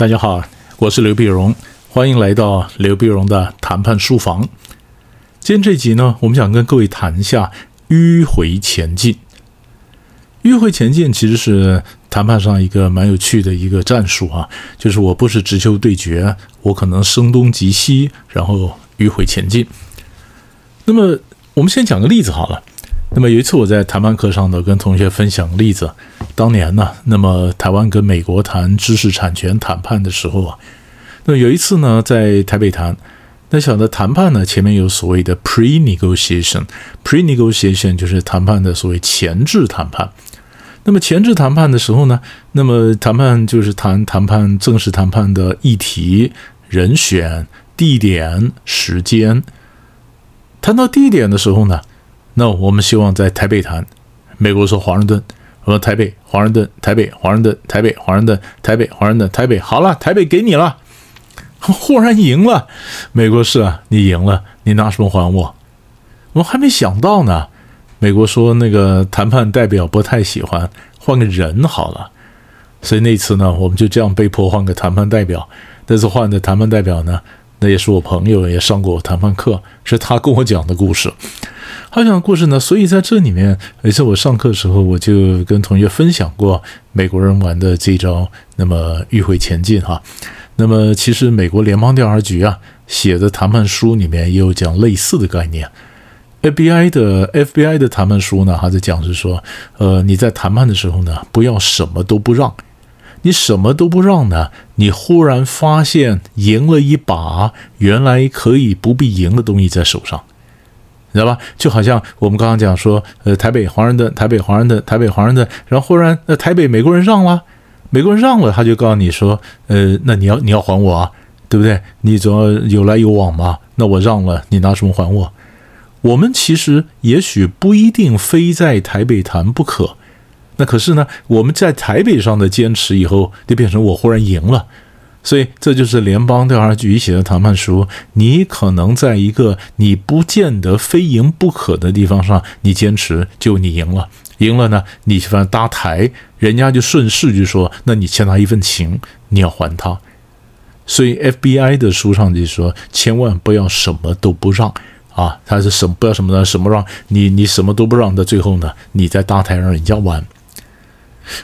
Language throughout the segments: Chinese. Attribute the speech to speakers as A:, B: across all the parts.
A: 大家好，我是刘碧荣，欢迎来到刘碧荣的谈判书房。今天这集呢，我们想跟各位谈一下迂回前进。迂回前进其实是谈判上一个蛮有趣的一个战术啊，就是我不是直球对决，我可能声东击西，然后迂回前进。那么我们先讲个例子好了。那么有一次我在谈判课上呢，跟同学分享例子。当年呢，那么台湾跟美国谈知识产权谈判的时候啊，那有一次呢，在台北谈，那晓得谈判呢，前面有所谓的 pre-negotiation，pre-negotiation 就是谈判的所谓前置谈判。那么前置谈判的时候呢，那么谈判就是谈谈判正式谈判的议题、人选、地点、时间。谈到地点的时候呢？那我们希望在台北谈，美国说华盛顿，说台北，华盛顿，台北，华盛顿，台北，华盛顿，台北，华盛顿，台北，好了，台北给你了，忽然赢了，美国是啊，你赢了，你拿什么还我？我还没想到呢，美国说那个谈判代表不太喜欢，换个人好了，所以那次呢，我们就这样被迫换个谈判代表，这次换的谈判代表呢，那也是我朋友，也上过我谈判课，是他跟我讲的故事。他讲的故事呢，所以在这里面，每次我上课的时候，我就跟同学分享过美国人玩的这招，那么迂回前进哈。那么其实美国联邦调查局啊写的谈判书里面也有讲类似的概念。FBI 的 FBI 的谈判书呢，他在讲是说，呃，你在谈判的时候呢，不要什么都不让，你什么都不让呢，你忽然发现赢了一把，原来可以不必赢的东西在手上。你知道吧？就好像我们刚刚讲说，呃，台北华人的，台北华人的，台北华人的，然后忽然，那台北美国人让了，美国人让了，他就告诉你说，呃，那你要你要还我啊，对不对？你总要有来有往嘛。那我让了，你拿什么还我？我们其实也许不一定非在台北谈不可，那可是呢，我们在台北上的坚持以后，就变成我忽然赢了。所以这就是联邦调查局写的谈判书。你可能在一个你不见得非赢不可的地方上，你坚持就你赢了。赢了呢，你反正搭台，人家就顺势就说：那你欠他一份情，你要还他。所以 FBI 的书上就说：千万不要什么都不让啊！他是什么不要什么呢？什么让你你什么都不让的，最后呢，你在搭台让人家玩。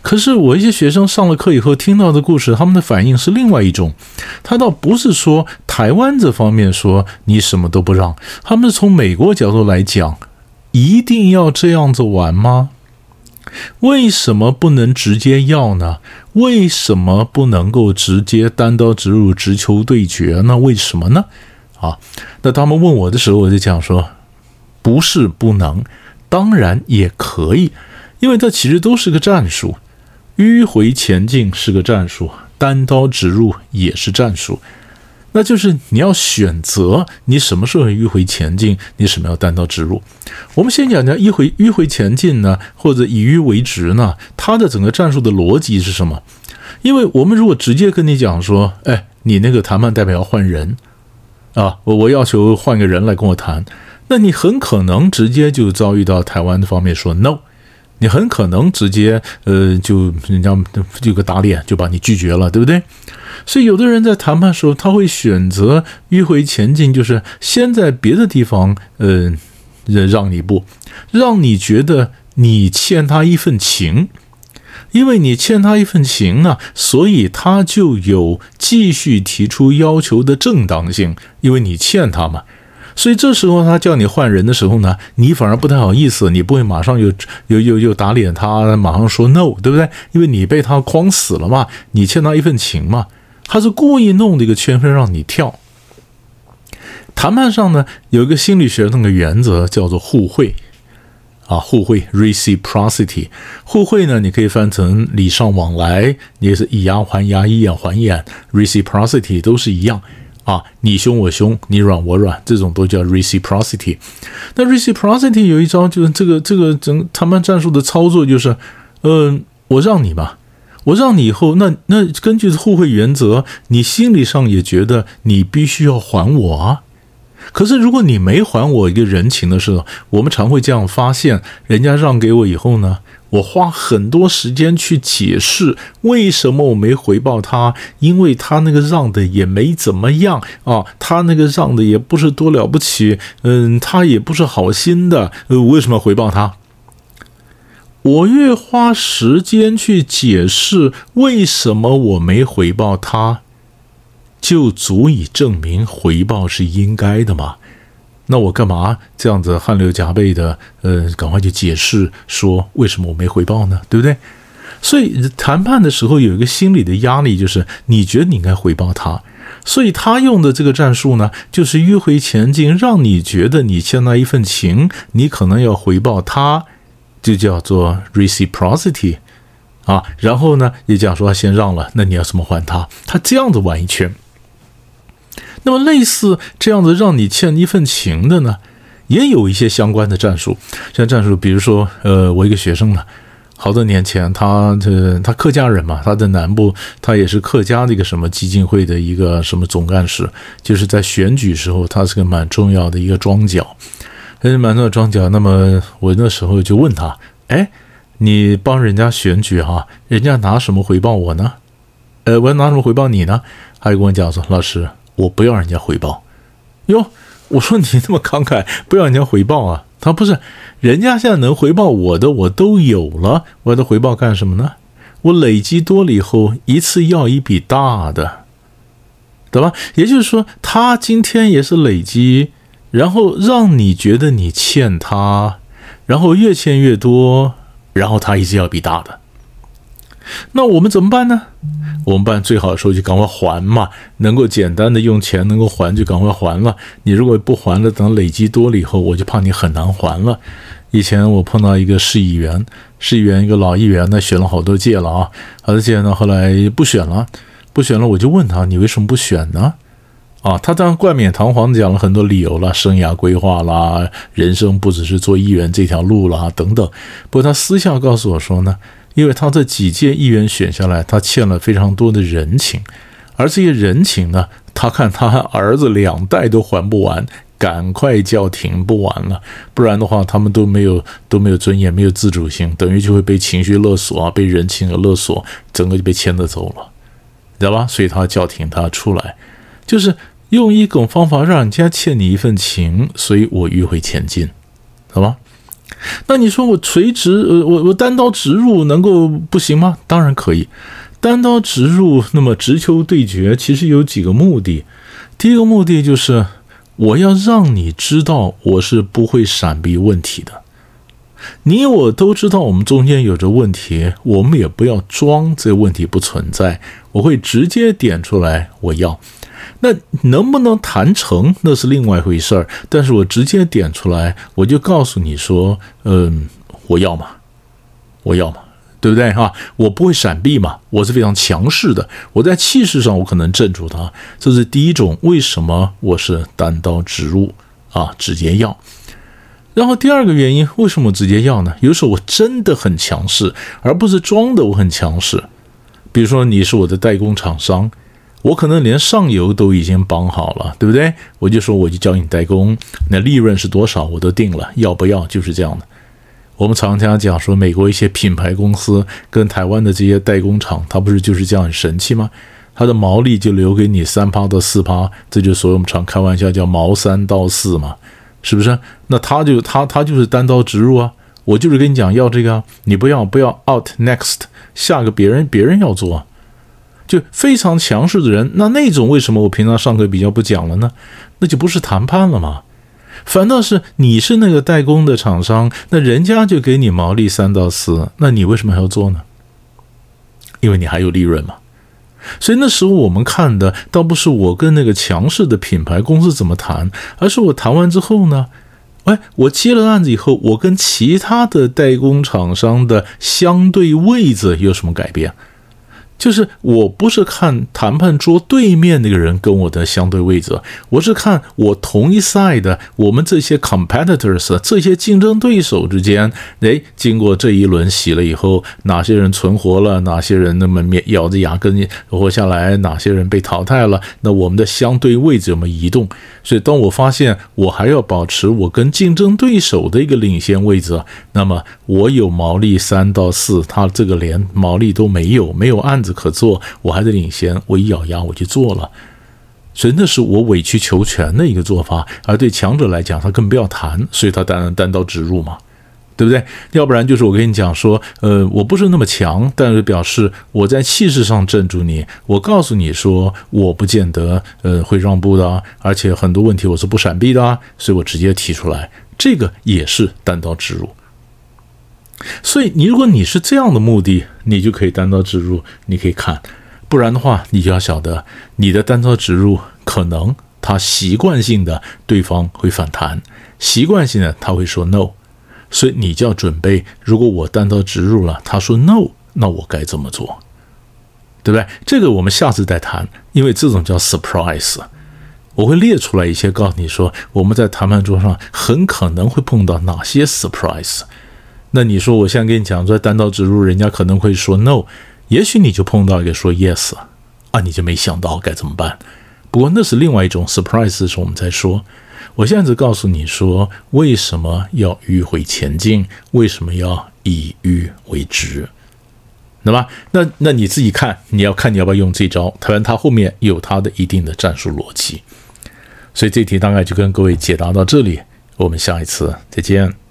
A: 可是我一些学生上了课以后听到的故事，他们的反应是另外一种。他倒不是说台湾这方面说你什么都不让，他们是从美国角度来讲，一定要这样子玩吗？为什么不能直接要呢？为什么不能够直接单刀直入、直球对决？那为什么呢？啊，那他们问我的时候，我就讲说，不是不能，当然也可以。因为这其实都是个战术，迂回前进是个战术，单刀直入也是战术。那就是你要选择你什么时候迂回前进，你什么要单刀直入。我们先讲讲迂回迂回前进呢，或者以迂为直呢？它的整个战术的逻辑是什么？因为我们如果直接跟你讲说，哎，你那个谈判代表要换人啊，我我要求换个人来跟我谈，那你很可能直接就遭遇到台湾的方面说 no。你很可能直接，呃，就人家就个打脸，就把你拒绝了，对不对？所以有的人在谈判时候，他会选择迂回前进，就是先在别的地方，呃，让你步，让你觉得你欠他一份情，因为你欠他一份情啊，所以他就有继续提出要求的正当性，因为你欠他嘛。所以这时候他叫你换人的时候呢，你反而不太好意思，你不会马上又又又又打脸他，马上说 no，对不对？因为你被他框死了嘛，你欠他一份情嘛，他是故意弄的一个圈圈让你跳。谈判上呢，有一个心理学上的原则叫做互惠啊，互惠 reciprocity，互惠呢，你可以翻成礼尚往来，你也是以牙还牙，以眼还眼，reciprocity 都是一样。啊，你凶我凶，你软我软，这种都叫 reciprocity。那 reciprocity 有一招，就是这个这个整谈判战术的操作，就是，呃，我让你吧，我让你以后，那那根据互惠原则，你心理上也觉得你必须要还我啊。可是如果你没还我一个人情的时候，我们常会这样发现，人家让给我以后呢，我花很多时间去解释为什么我没回报他，因为他那个让的也没怎么样啊，他那个让的也不是多了不起，嗯，他也不是好心的，呃，为什么回报他？我越花时间去解释为什么我没回报他，就足以证明回报是应该的吗？那我干嘛这样子汗流浃背的？呃，赶快去解释说为什么我没回报呢？对不对？所以谈判的时候有一个心理的压力，就是你觉得你应该回报他，所以他用的这个战术呢，就是迂回前进，让你觉得你欠他一份情，你可能要回报他。就叫做 reciprocity 啊，然后呢，也讲说先让了，那你要怎么还他？他这样子玩一圈。那么类似这样子让你欠一份情的呢，也有一些相关的战术。像战术，比如说，呃，我一个学生呢，好多年前，他这他客家人嘛，他在南部，他也是客家的一个什么基金会的一个什么总干事，就是在选举时候，他是个蛮重要的一个庄脚。还是蛮多的庄脚，那么我那时候就问他：“哎，你帮人家选举哈，人家拿什么回报我呢？呃，我要拿什么回报你呢？”他就跟我讲说：“老师，我不要人家回报。”哟，我说你这么慷慨，不要人家回报啊？他不是，人家现在能回报我的，我都有了，我要的回报干什么呢？我累积多了以后，一次要一笔大的，对吧？也就是说，他今天也是累积。然后让你觉得你欠他，然后越欠越多，然后他一直要比大的。那我们怎么办呢？我们办最好的时候就赶快还嘛，能够简单的用钱能够还就赶快还了。你如果不还了，等累积多了以后，我就怕你很难还了。以前我碰到一个市议员，市议员一个老议员，呢，选了好多届了啊，好多届呢，后来不选了，不选了，我就问他，你为什么不选呢？啊，他当然冠冕堂皇讲了很多理由了，生涯规划啦，人生不只是做议员这条路啦，等等。不过他私下告诉我说呢，因为他这几届议员选下来，他欠了非常多的人情，而这些人情呢，他看他儿子两代都还不完，赶快叫停不完了，不然的话，他们都没有都没有尊严，没有自主性，等于就会被情绪勒索啊，被人情勒索，整个就被牵着走了，知道吧？所以他叫停，他出来，就是。用一种方法让人家欠你一份情，所以我迂回前进，好吧？那你说我垂直，呃，我我单刀直入能够不行吗？当然可以，单刀直入。那么直球对决其实有几个目的，第一个目的就是我要让你知道我是不会闪避问题的，你我都知道我们中间有着问题，我们也不要装这个问题不存在，我会直接点出来我要。那能不能谈成，那是另外一回事儿。但是我直接点出来，我就告诉你说，嗯，我要嘛，我要嘛，对不对哈？我不会闪避嘛，我是非常强势的。我在气势上，我可能镇住他。这是第一种，为什么我是单刀直入啊，直接要？然后第二个原因，为什么直接要呢？有时候我真的很强势，而不是装的我很强势。比如说，你是我的代工厂商。我可能连上游都已经绑好了，对不对？我就说我就教你代工，那利润是多少我都定了，要不要就是这样的。我们常常讲说，美国一些品牌公司跟台湾的这些代工厂，它不是就是这样很神气吗？它的毛利就留给你三趴到四趴，这就所以我们常开玩笑叫毛三到四嘛，是不是？那他就他他就是单刀直入啊，我就是跟你讲要这个，你不要不要 out next，下个别人别人要做。啊就非常强势的人，那那种为什么我平常上课比较不讲了呢？那就不是谈判了吗？反倒是你是那个代工的厂商，那人家就给你毛利三到四，那你为什么还要做呢？因为你还有利润嘛。所以那时候我们看的倒不是我跟那个强势的品牌公司怎么谈，而是我谈完之后呢，哎，我接了案子以后，我跟其他的代工厂商的相对位置有什么改变？就是我不是看谈判桌对面那个人跟我的相对位置，我是看我同一 side 的我们这些 competitors 这些竞争对手之间，哎，经过这一轮洗了以后，哪些人存活了，哪些人那么面咬着牙根活下来，哪些人被淘汰了，那我们的相对位置有没有移动？所以当我发现我还要保持我跟竞争对手的一个领先位置，那么我有毛利三到四，他这个连毛利都没有，没有按可做，我还在领先，我一咬牙我就做了，所以那是我委曲求全的一个做法，而对强者来讲，他更不要谈，所以他当然单刀直入嘛，对不对？要不然就是我跟你讲说，呃，我不是那么强，但是表示我在气势上镇住你，我告诉你说，我不见得呃会让步的，而且很多问题我是不闪避的，所以我直接提出来，这个也是单刀直入。所以，你如果你是这样的目的，你就可以单刀直入，你可以看；不然的话，你就要晓得，你的单刀直入可能他习惯性的对方会反弹，习惯性的他会说 no，所以你就要准备，如果我单刀直入了，他说 no，那我该怎么做？对不对？这个我们下次再谈，因为这种叫 surprise，我会列出来一些，告诉你说，我们在谈判桌上很可能会碰到哪些 surprise。那你说，我现在跟你讲，说单刀直入，人家可能会说 no，也许你就碰到一个说 yes，啊，你就没想到该怎么办。不过那是另外一种 surprise，是我们在说。我现在只告诉你说，为什么要迂回前进，为什么要以迂为直，那么，那那你自己看，你要看你要不要用这招。台湾它后面有它的一定的战术逻辑，所以这题大概就跟各位解答到这里，我们下一次再见。